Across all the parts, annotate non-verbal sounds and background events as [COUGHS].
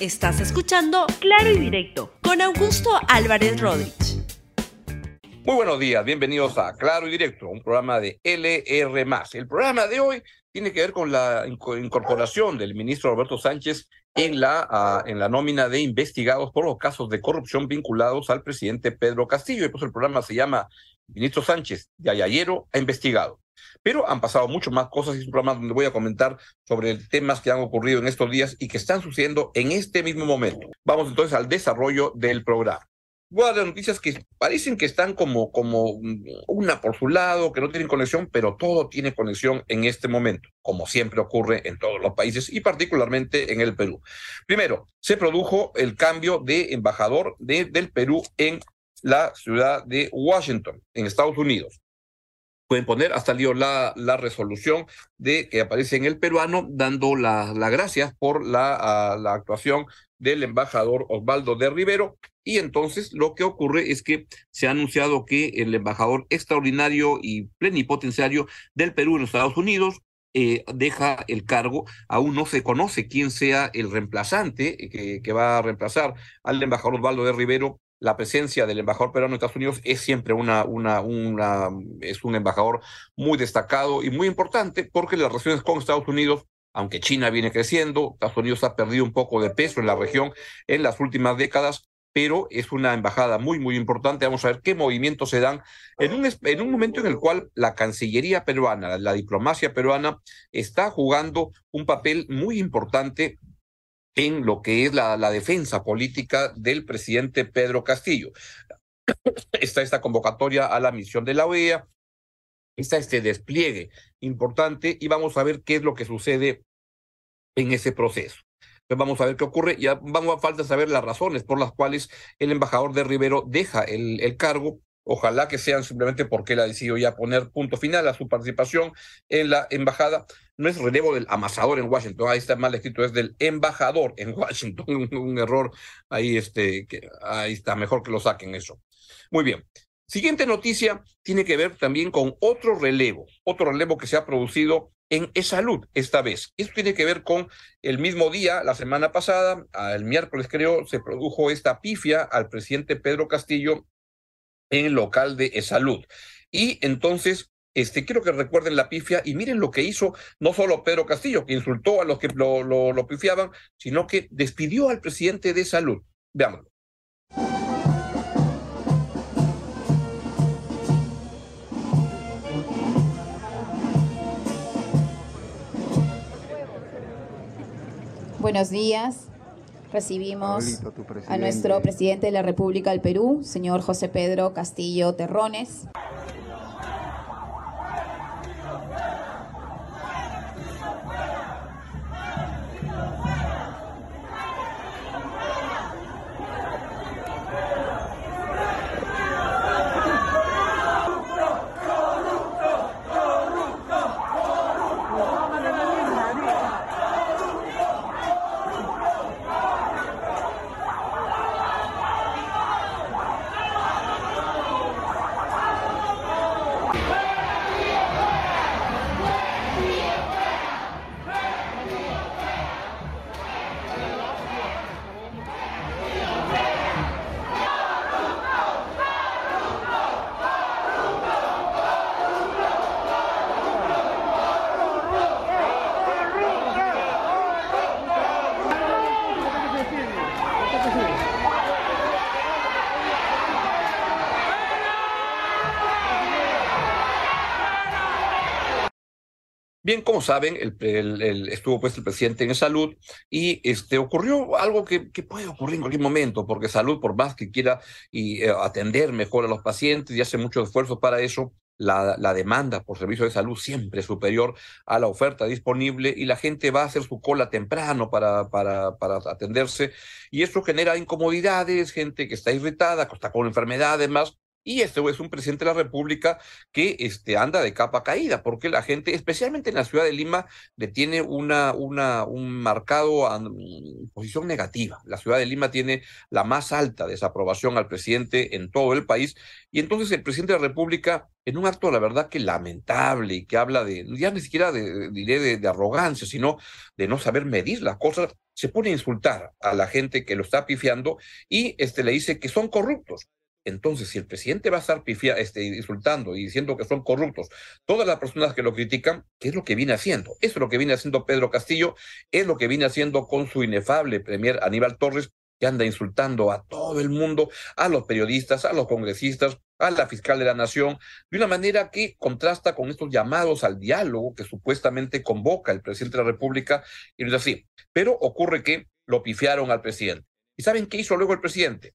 Estás escuchando Claro y Directo con Augusto Álvarez Rodríguez. Muy buenos días, bienvenidos a Claro y Directo, un programa de LR. El programa de hoy tiene que ver con la incorporación del ministro Roberto Sánchez en la, en la nómina de investigados por los casos de corrupción vinculados al presidente Pedro Castillo. Y pues el programa se llama Ministro Sánchez de Ayayero ha investigado. Pero han pasado mucho más cosas y es un programa donde voy a comentar sobre temas que han ocurrido en estos días y que están sucediendo en este mismo momento. Vamos entonces al desarrollo del programa. Voy a dar noticias que parecen que están como, como una por su lado, que no tienen conexión, pero todo tiene conexión en este momento, como siempre ocurre en todos los países y particularmente en el Perú. Primero, se produjo el cambio de embajador del Perú en la ciudad de Washington, en Estados Unidos pueden poner, hasta salido la, la resolución de que aparece en el peruano, dando las gracias por la, la actuación del embajador Osvaldo de Rivero. Y entonces lo que ocurre es que se ha anunciado que el embajador extraordinario y plenipotenciario del Perú en los Estados Unidos eh, deja el cargo. Aún no se conoce quién sea el reemplazante que, que va a reemplazar al embajador Osvaldo de Rivero la presencia del embajador peruano en Estados Unidos es siempre una, es un embajador muy destacado y muy importante porque las relaciones con Estados Unidos, aunque China viene creciendo, Estados Unidos ha perdido un poco de peso en la región en las últimas décadas, pero es una embajada muy, muy importante. Vamos a ver qué movimientos se dan en un, en un momento en el cual la Cancillería peruana, la diplomacia peruana, está jugando un papel muy importante en lo que es la, defensa política del presidente Pedro Castillo. [COUGHS] Está esta convocatoria a la misión de la OEA, está este despliegue importante y vamos a ver qué es lo que sucede en ese proceso. Vamos a ver qué ocurre. Ya vamos a falta saber las razones por las cuales el embajador de Rivero deja el cargo Ojalá que sean simplemente porque él ha decidido ya poner punto final a su participación en la embajada. No es relevo del amasador en Washington, ahí está mal escrito, es del embajador en Washington. [LAUGHS] Un, error ahí, este, que, ahí está, mejor que lo saquen eso. Muy bien. Siguiente noticia tiene que ver también con otro relevo, otro relevo que se ha producido en salud esta vez. Esto tiene que ver con el mismo día, la semana pasada, el miércoles creo, se produjo esta pifia al presidente Pedro Castillo en el local de salud. Y entonces, este, quiero que recuerden la pifia y miren lo que hizo no solo Pedro Castillo, que insultó a los que lo, lo, lo pifiaban, sino que despidió al presidente de salud. Veámoslo. Buenos días. Recibimos a nuestro presidente de la República del Perú, señor José Pedro Castillo Terrones. Bien, como saben, el, estuvo pues el presidente en salud y este, ocurrió algo que, puede ocurrir en cualquier momento, porque salud, por más que quiera y, eh, atender mejor a los pacientes y hace mucho esfuerzo para eso, la, demanda por servicio de salud siempre es superior a la oferta disponible y la gente va a hacer su cola temprano para, para, para atenderse. Y eso genera incomodidades, gente que está irritada, está con enfermedades más Y este es un presidente de la República que este, anda de capa caída, porque la gente, especialmente en la ciudad de Lima, le tiene una, una, un marcado posición negativa. La ciudad de Lima tiene la más alta desaprobación al presidente en todo el país. Y entonces el presidente de la República, en un acto, la verdad, que lamentable y que habla de, ya ni siquiera de, diré de, de arrogancia, sino de no saber medir las cosas, se pone a insultar a la gente que lo está pifiando y este, le dice que son corruptos. Entonces, si el presidente va a estar pifia, este, insultando y diciendo que son corruptos, todas las personas que lo critican, ¿qué es lo que viene haciendo? Eso es lo que viene haciendo Pedro Castillo, es lo que viene haciendo con su inefable premier Aníbal Torres, que anda insultando a todo el mundo, a los periodistas, a los congresistas, a la fiscal de la nación, de una manera que contrasta con estos llamados al diálogo que supuestamente convoca el presidente de la República, y no es así. Pero ocurre que lo pifiaron al presidente. ¿Y saben qué hizo luego el presidente?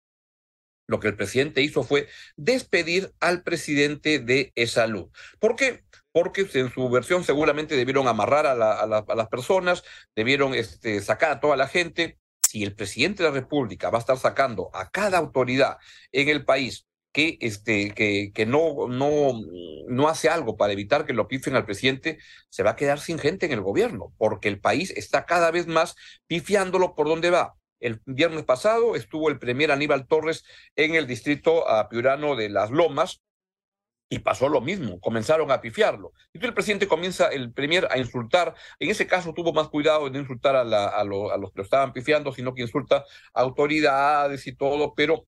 Lo que el presidente hizo fue despedir al presidente de salud. ¿Por qué? Porque en su versión seguramente debieron amarrar a, las personas, debieron este, sacar a toda la gente. Si el presidente de la República va a estar sacando a cada autoridad en el país que, este, que, no, no hace algo para evitar que lo pifen al presidente, se va a quedar sin gente en el gobierno, porque el país está cada vez más pifiándolo por donde va. El viernes pasado estuvo el premier Aníbal Torres en el distrito piurano de Las Lomas, y pasó lo mismo, comenzaron a pifiarlo. Y el presidente comienza, el premier, a insultar. En ese caso tuvo más cuidado de insultar a, a, los que lo estaban pifiando, sino que insulta a autoridades y todo, pero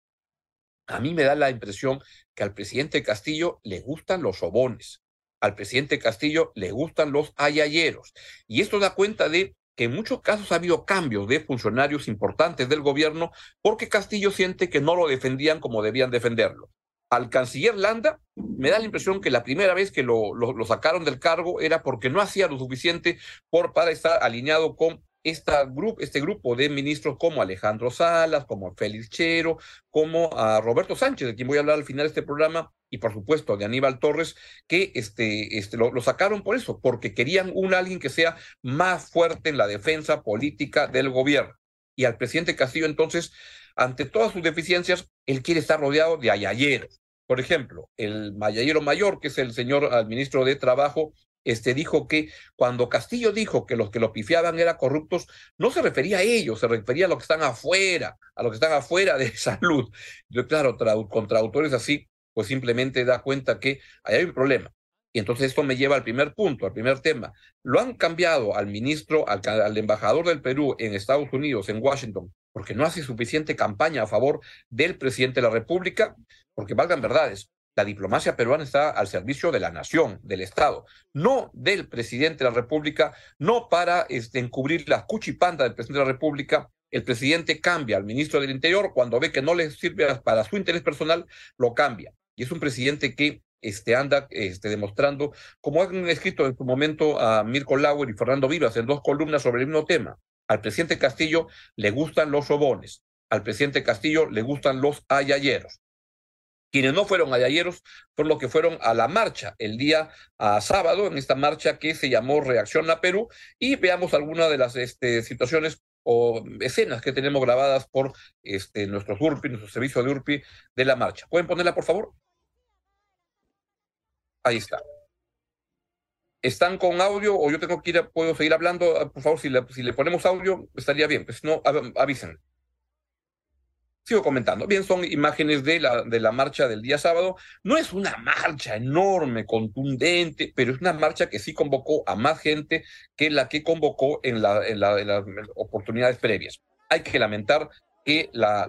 a mí me da la impresión que al presidente Castillo le gustan los sobones, al presidente Castillo le gustan los ayayeros. Y esto da cuenta de que en muchos casos ha habido cambios de funcionarios importantes del gobierno porque Castillo siente que no lo defendían como debían defenderlo. Al canciller Landa me da la impresión que la primera vez que lo, sacaron del cargo era porque no hacía lo suficiente por, para estar alineado con este grupo de ministros como Alejandro Salas, como Félix Chero, como a Roberto Sánchez, de quien voy a hablar al final de este programa, y por supuesto de Aníbal Torres, que este, este, lo, sacaron por eso, porque querían un alguien que sea más fuerte en la defensa política del gobierno. Y al presidente Castillo entonces, ante todas sus deficiencias, él quiere estar rodeado de ayayeros. Por ejemplo, el mayayero mayor, que es el señor al ministro de Trabajo, este, dijo que cuando Castillo dijo que los que lo pifiaban eran corruptos, no se refería a ellos, se refería a los que están afuera, a los que están afuera de [LAUGHS] salud. Yo, claro, contra autores así, pues simplemente da cuenta que hay un problema. Y entonces esto me lleva al primer punto, al primer tema. Lo han cambiado al ministro, al, embajador del Perú en Estados Unidos, en Washington, porque no hace suficiente campaña a favor del presidente de la República, porque valgan verdades. La diplomacia peruana está al servicio de la nación, del Estado, no del presidente de la República, no para este, encubrir la cuchipanda del presidente de la República. El presidente cambia al ministro del Interior cuando ve que no le sirve para su interés personal, lo cambia. Y es un presidente que este, anda este, demostrando, como han escrito en su momento a Mirko Lauer y Fernando Vivas en dos columnas sobre el mismo tema, al presidente Castillo le gustan los sobones, al presidente Castillo le gustan los ayayeros. Quienes no fueron ayayeros fueron los que fueron a la marcha el día sábado, en esta marcha que se llamó Reacción a Perú, y veamos algunas de las este, situaciones o escenas que tenemos grabadas por este, nuestros URPI, nuestro servicio de URPI de la marcha. ¿Pueden ponerla, por favor? Ahí está. ¿Están con audio o yo tengo que ir, puedo seguir hablando? Por favor, si le, si le ponemos audio, estaría bien. Pues no, avisen. Sigo comentando. Bien, son imágenes de la, de la marcha del día sábado. No es una marcha enorme, contundente, pero es una marcha que sí convocó a más gente que la que convocó en, la, en, la, las oportunidades previas. Hay que lamentar que la,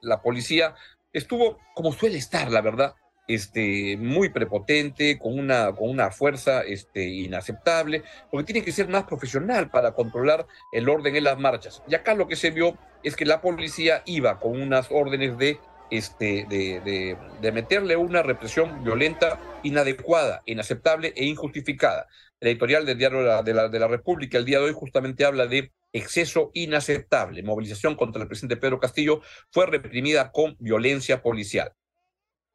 la policía estuvo como suele estar, la verdad, este, muy prepotente, con una, con una fuerza este, inaceptable, porque tiene que ser más profesional para controlar el orden en las marchas. Y acá lo que se vio es que la policía iba con unas órdenes de, este, meterle una represión violenta, inadecuada, inaceptable e injustificada. El editorial del diario de la, de la, de la República el día de hoy justamente habla de exceso inaceptable. Movilización contra el presidente Pedro Castillo fue reprimida con violencia policial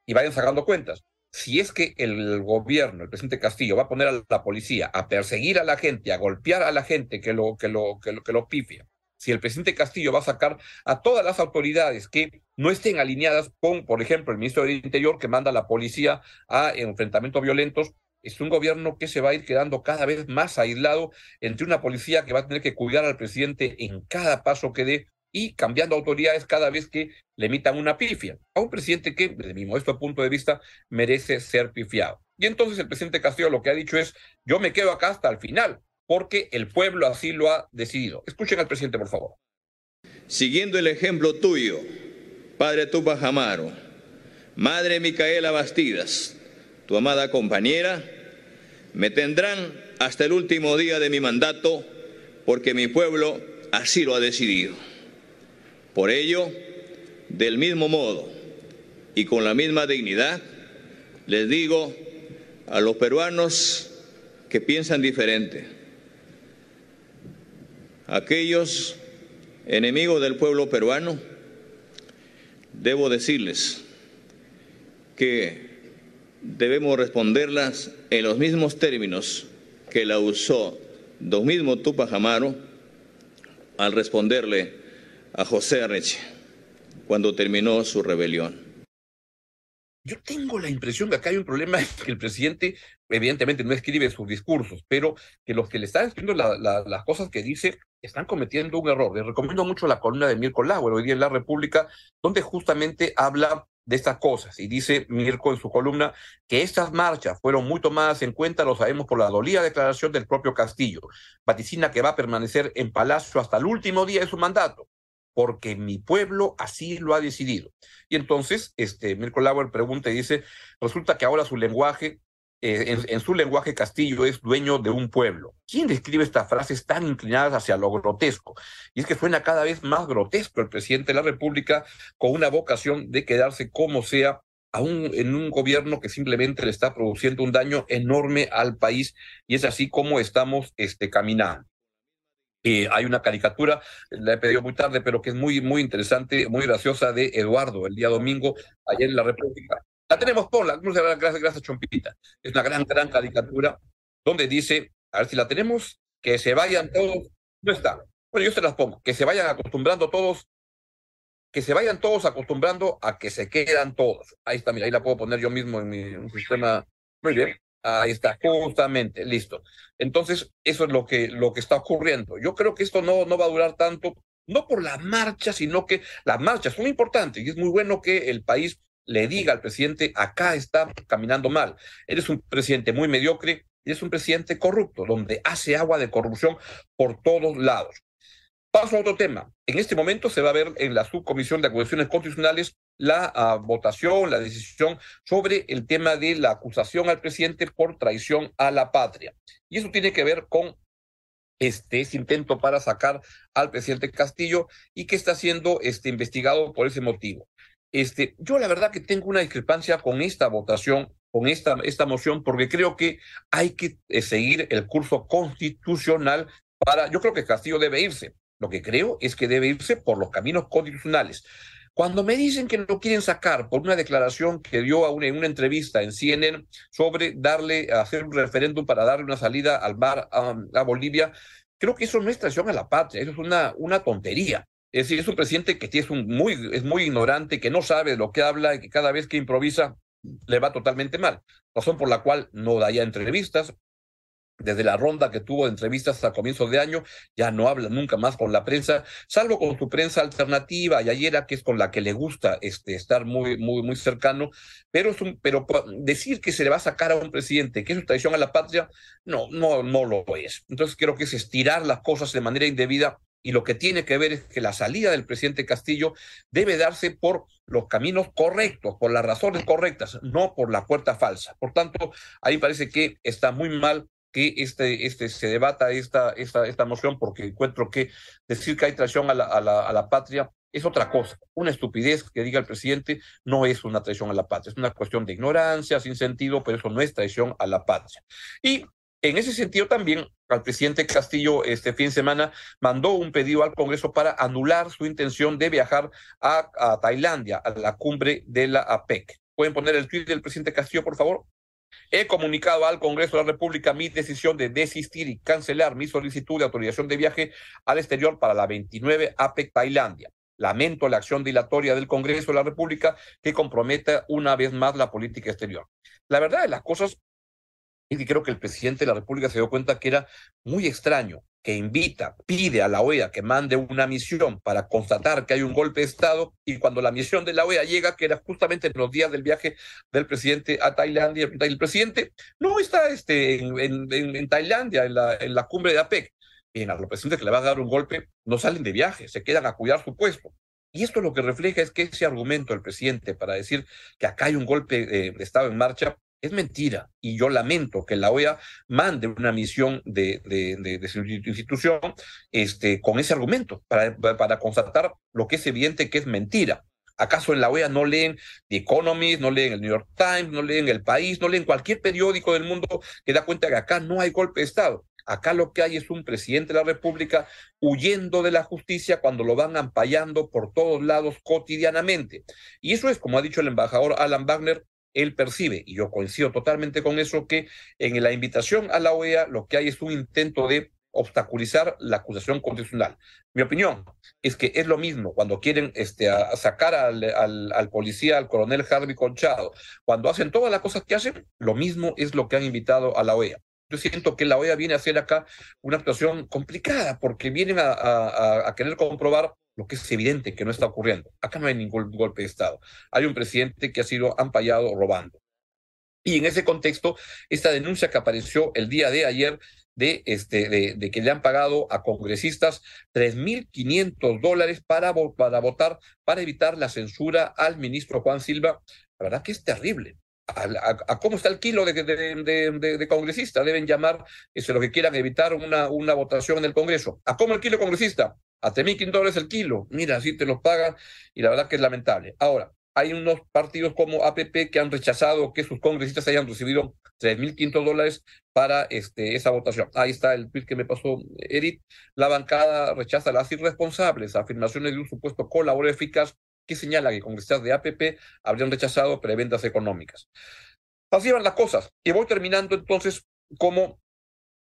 y vayan sacando cuentas. Si es que el gobierno, el presidente Castillo, va a poner a la policía a perseguir a la gente, a golpear a la gente que lo, que lo, que lo, que lo pifia, si el presidente Castillo va a sacar a todas las autoridades que no estén alineadas con, por ejemplo, el ministro del Interior que manda a la policía a enfrentamientos violentos, es un gobierno que se va a ir quedando cada vez más aislado entre una policía que va a tener que cuidar al presidente en cada paso que dé y cambiando autoridades cada vez que le emitan una pifia a un presidente que, desde mi modesto punto de vista, merece ser pifiado. Y entonces el presidente Castillo lo que ha dicho es, yo me quedo acá hasta el final, porque el pueblo así lo ha decidido. Escuchen al presidente, por favor. Siguiendo el ejemplo tuyo, padre Tupac Amaro, madre Micaela Bastidas, tu amada compañera, me tendrán hasta el último día de mi mandato porque mi pueblo así lo ha decidido. Por ello, del mismo modo y con la misma dignidad, les digo a los peruanos que piensan diferente, aquellos enemigos del pueblo peruano, debo decirles que debemos responderlas en los mismos términos que la usó don mismo Tupac Amaro al responderle a José Arreche cuando terminó su rebelión. Yo tengo la impresión que acá hay un problema que el presidente evidentemente no escribe sus discursos, pero que los que le están escribiendo las cosas que dice están cometiendo un error. Les recomiendo mucho la columna de Mirko Lauer hoy día en La República, donde justamente habla de estas cosas. Y dice Mirko en su columna que estas marchas fueron muy tomadas en cuenta, lo sabemos por la dolida declaración del propio Castillo. Vaticina que va a permanecer en Palacio hasta el último día de su mandato, porque mi pueblo así lo ha decidido. Y entonces, este, Mirko Lauer pregunta y dice, resulta que ahora su lenguaje eh, en, su lenguaje Castillo es dueño de un pueblo. ¿Quién describe estas frases tan inclinadas hacia lo grotesco? Y es que suena cada vez más grotesco el presidente de la República con una vocación de quedarse como sea aún en un gobierno que simplemente le está produciendo un daño enorme al país y es así como estamos este, caminando. Eh, hay una caricatura, la he pedido muy tarde, pero que es muy, muy interesante, muy graciosa de Eduardo, el día domingo, ayer en la República, la tenemos, ponla. Gracias, gracias, Chompita. Es una gran, gran caricatura donde dice, a ver si la tenemos, que se vayan todos. No está. Bueno, yo se las pongo. Que se vayan acostumbrando todos, que se vayan todos acostumbrando a que se quedan todos. Ahí está, mira, ahí la puedo poner yo mismo en mi sistema. Muy bien. Ahí está, justamente, listo. Entonces, eso es lo que, lo que está ocurriendo. Yo creo que esto no, no va a durar tanto, no por la marcha, sino que las marchas son importantes y es muy bueno que el país le diga al presidente, acá está caminando mal. Eres un presidente muy mediocre, eres un presidente corrupto, donde hace agua de corrupción por todos lados. Paso a otro tema. En este momento se va a ver en la subcomisión de acusaciones constitucionales la ah, votación, la decisión sobre el tema de la acusación al presidente por traición a la patria. Y eso tiene que ver con este, intento para sacar al presidente Castillo y que está siendo este, investigado por ese motivo. Este, yo la verdad que tengo una discrepancia con esta votación, con esta, esta moción, porque creo que hay que eh, seguir el curso constitucional para, yo creo que Castillo debe irse. Lo que creo es que debe irse por los caminos constitucionales. Cuando me dicen que lo quieren sacar por una declaración que dio a una, en una entrevista en CNN sobre darle, hacer un referéndum para darle una salida al mar a, Bolivia, creo que eso no es traición a la patria, eso es una, una tontería. Es decir, es un presidente que es, muy, es muy ignorante, que no sabe lo que habla y que cada vez que improvisa le va totalmente mal. Razón por la cual no da ya entrevistas. Desde la ronda que tuvo de entrevistas a comienzos de año, ya no habla nunca más con la prensa, salvo con su prensa alternativa, y ayer que es con la que le gusta este, estar muy, muy, muy cercano. Pero, es un, pero decir que se le va a sacar a un presidente que es su traición a la patria, no, no, no lo es. Entonces creo que es estirar las cosas de manera indebida y lo que tiene que ver es que la salida del presidente Castillo debe darse por los caminos correctos, por las razones correctas, no por la puerta falsa. Por tanto, ahí parece que está muy mal que este, este, se debata esta, esta, esta moción porque encuentro que decir que hay traición a la, a, la, a la patria es otra cosa. Una estupidez que diga el presidente no es una traición a la patria, es una cuestión de ignorancia, sin sentido, pero eso no es traición a la patria. Y en ese sentido también, al presidente Castillo este fin de semana mandó un pedido al Congreso para anular su intención de viajar a, Tailandia, a la cumbre de la APEC. ¿Pueden poner el tweet del presidente Castillo, por favor? He comunicado al Congreso de la República mi decisión de desistir y cancelar mi solicitud de autorización de viaje al exterior para la 29 APEC Tailandia. Lamento la acción dilatoria del Congreso de la República que comprometa una vez más la política exterior. La verdad de las cosas que creo que el presidente de la República se dio cuenta que era muy extraño que invita, pide a la OEA que mande una misión para constatar que hay un golpe de Estado y cuando la misión de la OEA llega, que era justamente en los días del viaje del presidente a Tailandia, el presidente no está este, en, Tailandia, en la, en la cumbre de APEC. Bien, a los presidentes que le va a dar un golpe no salen de viaje, se quedan a cuidar su puesto. Y esto lo que refleja es que ese argumento del presidente para decir que acá hay un golpe de Estado en marcha es mentira. Y yo lamento que la OEA mande una misión de, de, su institución este, con ese argumento para, para constatar lo que es evidente que es mentira. ¿Acaso en la OEA no leen The Economist, no leen el New York Times, no leen El País, no leen cualquier periódico del mundo que da cuenta que acá no hay golpe de Estado? Acá lo que hay es un presidente de la República huyendo de la justicia cuando lo van ampallando por todos lados cotidianamente. Y eso es, como ha dicho el embajador Alan Wagner, él percibe, y yo coincido totalmente con eso, que en la invitación a la OEA lo que hay es un intento de obstaculizar la acusación constitucional. Mi opinión es que es lo mismo cuando quieren este, sacar al, al, policía, al coronel Harvey Conchado, cuando hacen todas las cosas que hacen, lo mismo es lo que han invitado a la OEA. Yo siento que la OEA viene a hacer acá una actuación complicada porque vienen a querer comprobar lo que es evidente que no está ocurriendo. Acá no hay ningún golpe de Estado. Hay un presidente que ha sido ampallado robando. Y en ese contexto, esta denuncia que apareció el día de ayer de, este, de, que le han pagado a congresistas 3.500 dólares para, para votar, para evitar la censura al ministro Juan Silva, la verdad que es terrible. A, cómo está el kilo de, congresista. Deben llamar este, lo que quieran evitar una, una votación en el Congreso. ¿A cómo el kilo congresista? a 3.500 dólares el kilo. Mira, así te los pagan y la verdad que es lamentable. Ahora, hay unos partidos como APP que han rechazado que sus congresistas hayan recibido 3.500 dólares para este, esa votación. Ahí está el tweet que me pasó Eric. La bancada rechaza las irresponsables afirmaciones de un supuesto colaborador eficaz que señala que congresistas de APP habrían rechazado preventas económicas. Así van las cosas. Y voy terminando entonces como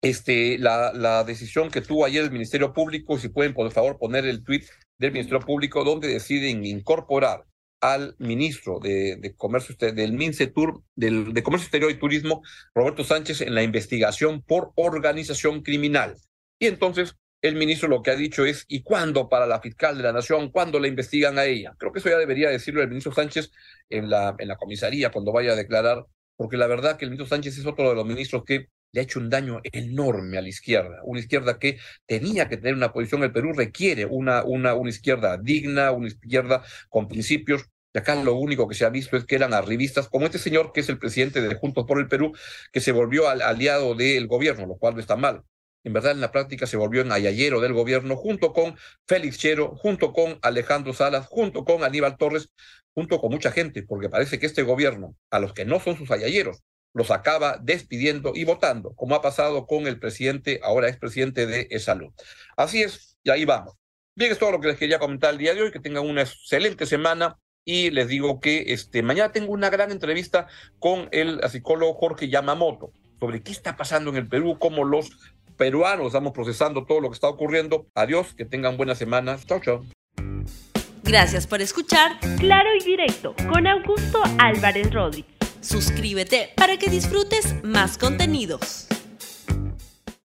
este, la, decisión que tuvo ayer el Ministerio Público, si pueden por favor poner el tweet del Ministerio Público, donde deciden incorporar al ministro de, Comercio del MINCETUR, del, de Comercio Exterior y Turismo, Roberto Sánchez, en la investigación por organización criminal. Y entonces el ministro lo que ha dicho es, ¿y cuándo para la fiscal de la Nación? ¿Cuándo la investigan a ella? Creo que eso ya debería decirlo el ministro Sánchez en la, en la comisaría cuando vaya a declarar, porque la verdad que el ministro Sánchez es otro de los ministros que le ha hecho un daño enorme a la izquierda, una izquierda que tenía que tener una posición, el Perú requiere una, una, una izquierda digna, una izquierda con principios, y acá lo único que se ha visto es que eran arribistas, como este señor que es el presidente de Juntos por el Perú, que se volvió al aliado del gobierno, lo cual no está mal. En verdad, en la práctica se volvió ayayero del gobierno, junto con Félix Chero, junto con Alejandro Salas, junto con Aníbal Torres, junto con mucha gente, porque parece que este gobierno, a los que no son sus ayayeros, los acaba despidiendo y votando, como ha pasado con el presidente, ahora expresidente de Salud. Así es, y ahí vamos. Bien, es todo lo que les quería comentar el día de hoy, que tengan una excelente semana y les digo que este, mañana tengo una gran entrevista con el psicólogo Jorge Yamamoto sobre qué está pasando en el Perú, cómo los peruanos estamos procesando todo lo que está ocurriendo. Adiós, que tengan buena semana. Chao, chao. Gracias por escuchar Claro y Directo con Augusto Álvarez Rodríguez. Suscríbete para que disfrutes más contenidos.